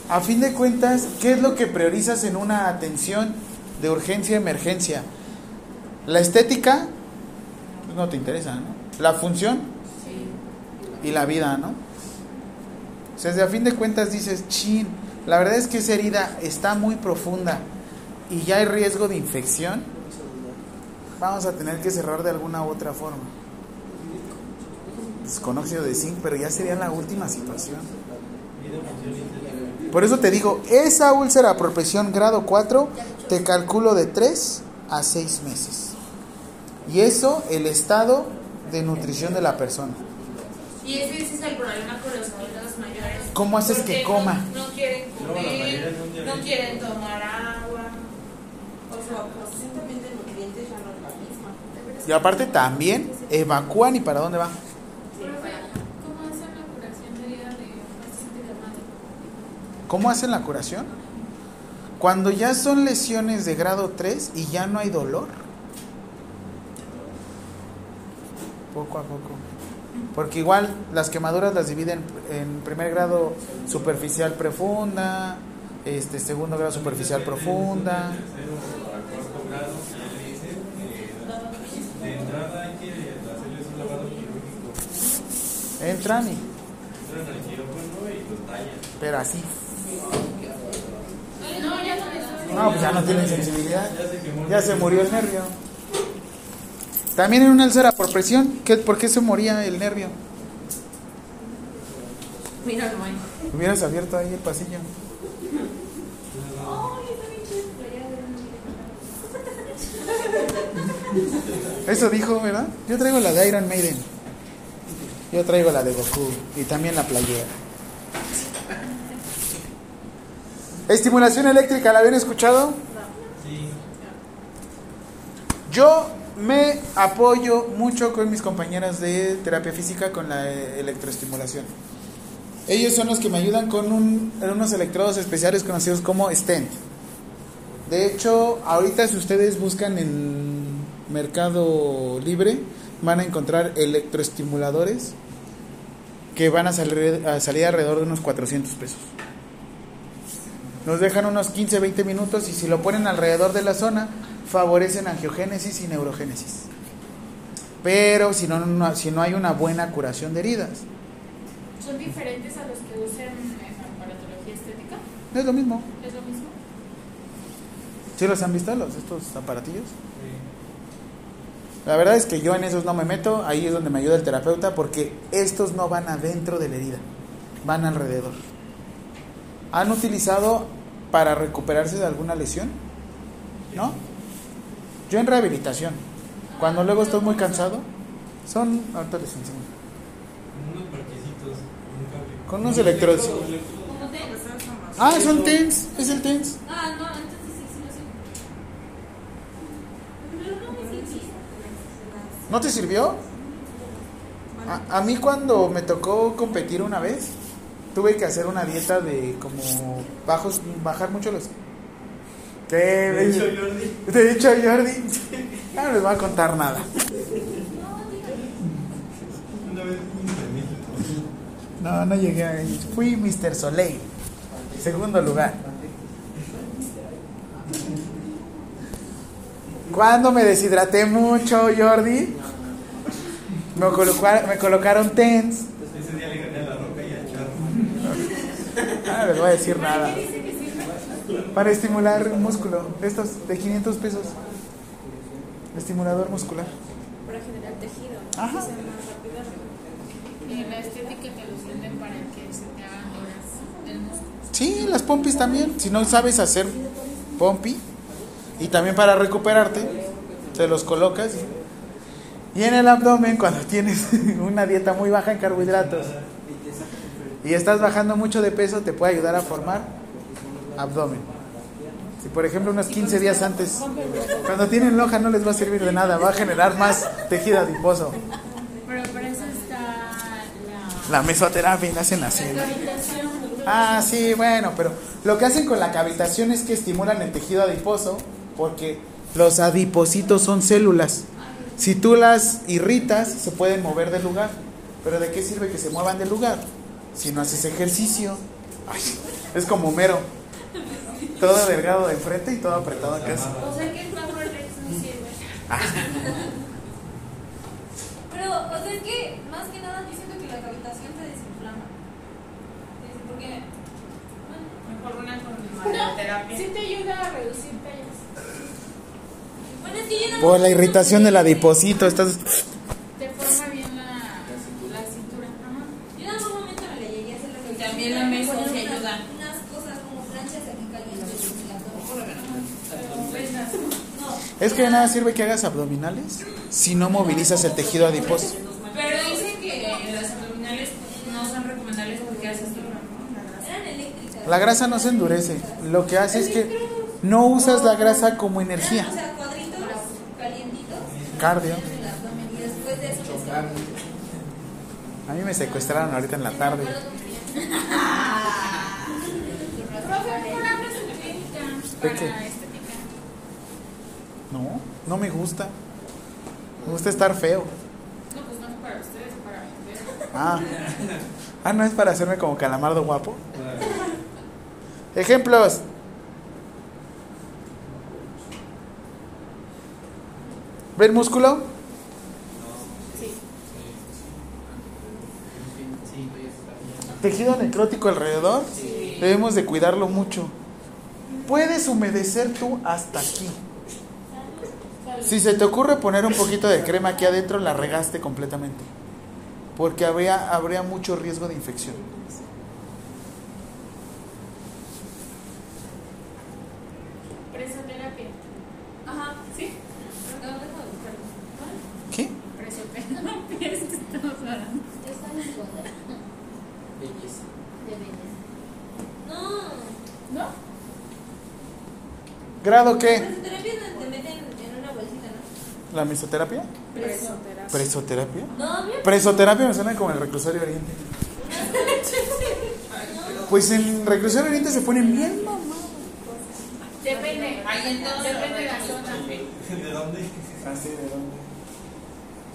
A fin de cuentas, ¿qué es lo que priorizas en una atención de urgencia emergencia? La estética pues, no te interesa, ¿no? La función y la vida, ¿no? O sea, desde a fin de cuentas dices, chin, la verdad es que esa herida está muy profunda y ya hay riesgo de infección. Vamos a tener que cerrar de alguna u otra forma. Pues, con óxido de zinc, pero ya sería la última situación. Por eso te digo, esa úlcera por presión grado 4 te calculo de 3 a 6 meses. Y eso el estado de nutrición de la persona. Y ese, ese es el problema con los adultos mayores. ¿Cómo haces Porque que coma? No, no quieren comer, no diabéticos. quieren tomar agua. O sea, la posición también de nutrientes ya no es la misma. Y aparte también evacúan y para dónde van. ¿Cómo hacen la curación de herida de paciente dermático? ¿Cómo hacen la curación? Cuando ya son lesiones de grado 3 y ya no hay dolor. Poco a poco. Porque igual las quemaduras las dividen en primer grado superficial profunda, este segundo grado superficial profunda. Entran y pero así. No, pues ya no tienen sensibilidad. Ya se murió el nervio. También en una úlcera por presión, ¿qué, ¿por qué se moría el nervio? Mira, no hay. Hubieras abierto ahí el pasillo. Eso dijo, ¿verdad? Yo traigo la de Iron Maiden. Yo traigo la de Goku y también la playera. Estimulación eléctrica, ¿la habían escuchado? Sí. Yo me apoyo mucho con mis compañeras de terapia física con la electroestimulación. Ellos son los que me ayudan con un- unos electrodos especiales conocidos como stent. De hecho, ahorita si ustedes buscan en Mercado Libre, van a encontrar electroestimuladores que van a salir, a salir alrededor de unos 400 pesos. Nos dejan unos 15, 20 minutos y si lo ponen alrededor de la zona, favorecen angiogénesis y neurogénesis. Pero si no, no- si no hay una buena curación de heridas, ¿Son diferentes a los que usan en aparatología estética? no es lo mismo. ¿Es lo mismo? ¿Sí los han visto los estos aparatillos? La verdad es que yo en esos no me meto, ahí es donde me ayuda el terapeuta porque estos no van adentro de la herida, van alrededor. ¿Han utilizado para recuperarse de alguna lesión? ¿No? Yo en rehabilitación, cuando luego estoy muy cansado, son, ahorita les enseño, Unos parquecitos, un cable. Con unos electrodos. Ah, son TENS, es el TENS. Ah, no, entonces sí, sí lo sé. ¿No te sirvió? A, a mí cuando me tocó competir una vez, tuve que hacer una dieta de como bajos, bajar mucho los... ¿Qué? De hecho, Jordi. De hecho, Jordi. Ya no les voy a contar nada. No, no llegué ahí. Fui Mr. Soleil. Segundo lugar. Cuando me deshidraté mucho, Jordi, me colocaron, me colocaron TENS. Ese día le gané a la roca y a Charro. Ah, no les voy a decir nada. Para estimular un músculo. De estos, de 500 pesos. Estimulador muscular. Para generar tejido. Ajá. Que sea más rápido. Y la estética te los venden para que se te hagan horas del músculo. Sí, las pompis también. Si no sabes hacer pompi y también para recuperarte, te los colocas. Y en el abdomen, cuando <laughs> tienes una dieta muy baja en carbohidratos y estás bajando mucho de peso, te puede ayudar a formar abdomen. Si por ejemplo unos 15 días antes, cuando tienen loja no les va a servir de nada, va a generar más tejido adiposo. Pero para eso está la La mesoterapia y la hacen así. Ah, sí, bueno, pero lo que hacen con la cavitación es que estimulan el tejido adiposo porque los adipocitos son células. Si tú las irritas, se pueden mover del lugar. Pero ¿de qué sirve que se muevan del lugar? Si no haces ejercicio. Ay, es como mero. Todo delgado de frente y todo apretado acá. O sea que el Power Rex no sirve. Pero, o sea, es que más que nada yo siento que la cavitación te desinflama. Es Porque, bueno, Mejor una con No, radioterapia. sí te ayuda a reducir tallas. Bueno, es que yo no Por la irritación del adipocito, estás... Te forma bien la, la cintura. Ajá. Yo en algún momento me la llegué a hacer la Y también la mesa Poner sí unas- ayuda. Unas cosas como planchas aquí calientes en el abdomen. Pero pesas. No, Es que de nada sirve que hagas abdominales si no movilizas el tejido adiposo. Pero dicen que las abdominales no son recomendables porque haces duro, ¿no? eran eléctricas. La grasa no se endurece. Lo que hace es que no usas la grasa como energía. Eran, o sea, cuadritos calientitos Cardio. A mí me secuestraron ahorita en la tarde. Profe, ¿por habla su clínica ¿De qué? No, no me gusta. Me gusta estar feo. No, pues no es para ustedes, es para vender. Ah. <laughs> Ah, no es para hacerme como calamardo guapo. <laughs> Ejemplos. ¿Ven músculo? Tejido necrótico alrededor. Debemos de cuidarlo mucho. Puedes humedecer tú hasta aquí. Si se te ocurre poner un poquito de crema aquí adentro, la regaste completamente. Porque habría, habría mucho riesgo de infección. Presoterapia. Ajá, ¿Sí? ¿Qué? Presoterapia <laughs> es que estamos hablando. Está en <laughs> el poder de belleza. No, ¿No? ¿Grado qué? presoterapia es donde te meten en una bolsita, ¿no? ¿La mesoterapia? Presoterapia. ¿Presoterapia? No, mira, Presoterapia me suena como el reclusorio oriente. <laughs> Pues en reclusorio oriente se ponen bien mamá. Depende. Depende de la zona. ¿De dónde? Así de dónde.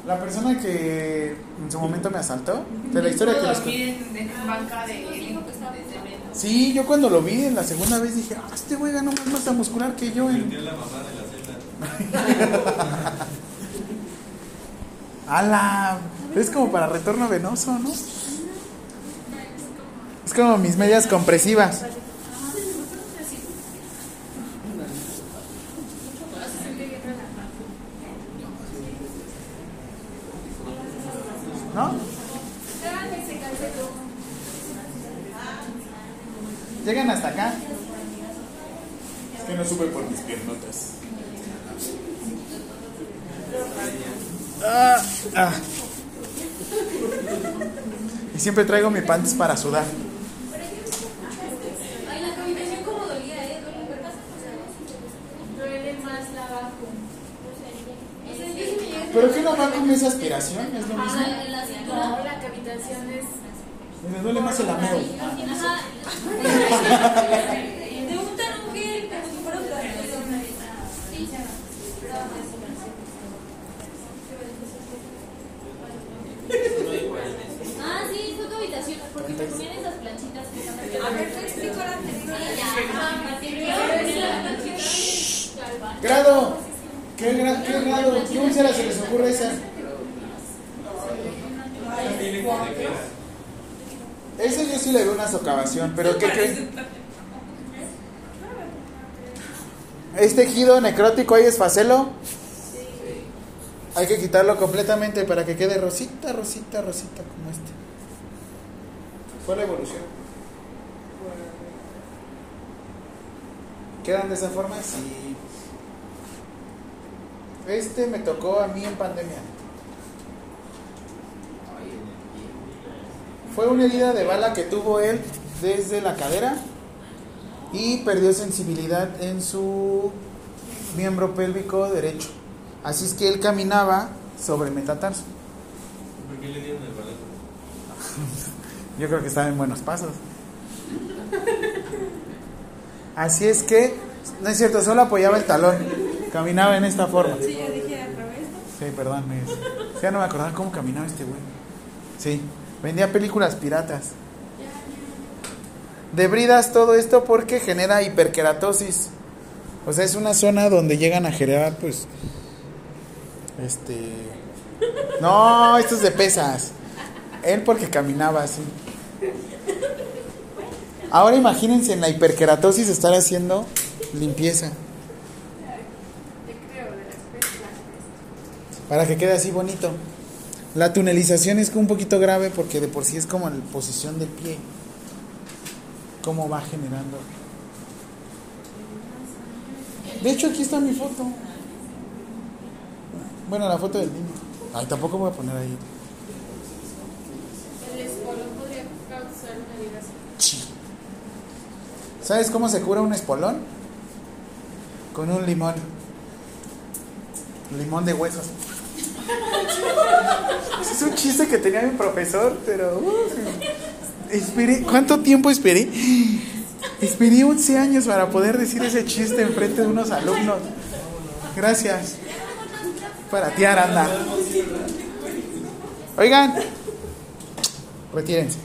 La persona que en su momento me asaltó, de la historia que les. Sí, yo cuando lo vi en la segunda vez dije, ah, este güey ganó más masa muscular que yo. En... La mamá. <laughs> ¡Hala! Es como para retorno venoso, ¿no? Es como mis medias compresivas. ¿No? Llegan hasta acá. Es que no sube por mis piernotas. Ah, ah. Y siempre traigo mi pants para sudar. Ay, la combinación como dolía, ¿eh? Duele un vergazo. Duele más la abajo. O sea, yo sí me llegué a- ¿Pero qué no va con esa aspiración? ¿Es lo mismo? Ah, la cintura. la cavitación es. Me duele más el ameo. <laughs> <laughs> Ajá. Te untan un gel como si fuera un perfume. Sí, Ah, sí, fue tu habitación, porque me comían esas planchitas que están aquí. A ver, te explico la Grado. ¿Qué, gra- qué grado? ¿Qué úlcera se les ocurre esa? Ese yo sí le veo una socavación, pero ¿qué creen? ¿Es tejido necrótico ahí es facelo? Hay que quitarlo completamente para que quede rosita, rosita, rosita como este. Fue la evolución. ¿Quedan de esa forma? Sí. Este me tocó a mí en pandemia. Fue una herida de bala que tuvo él desde la cadera y perdió sensibilidad en su miembro pélvico derecho. Así es que él caminaba sobre metatarso. ¿Por qué le dieron el balazo? <laughs> Yo creo que estaba en buenos pasos. Así es que, no es cierto, solo apoyaba el talón. Caminaba en esta forma. Sí, yo dije al revés. Sí, perdón. me- Ya no me acordaba cómo caminaba este güey. Sí, vendía películas piratas. Debridas todo esto porque genera hiperkeratosis. O sea, es una zona donde llegan a generar, pues. Este. No, esto es de pesas. Él porque caminaba así. Ahora imagínense en la hiperkeratosis estar haciendo limpieza. Para que quede así bonito. La tunelización es un poquito grave porque de por sí es como en posición del pie. Cómo va generando. De hecho, aquí está mi foto. Bueno, la foto del niño. Ay, tampoco voy a poner ahí. El espolón podría causar una. Chi. ¿Sabes cómo se cura un espolón? Con un limón. Limón de huesos. Es un chiste que tenía mi profesor, pero. uf, esperé. ¿Cuánto tiempo esperé? Esperé 11 años para poder decir ese chiste enfrente de unos alumnos. Gracias. Para ti, Aranda. Oigan, retírense.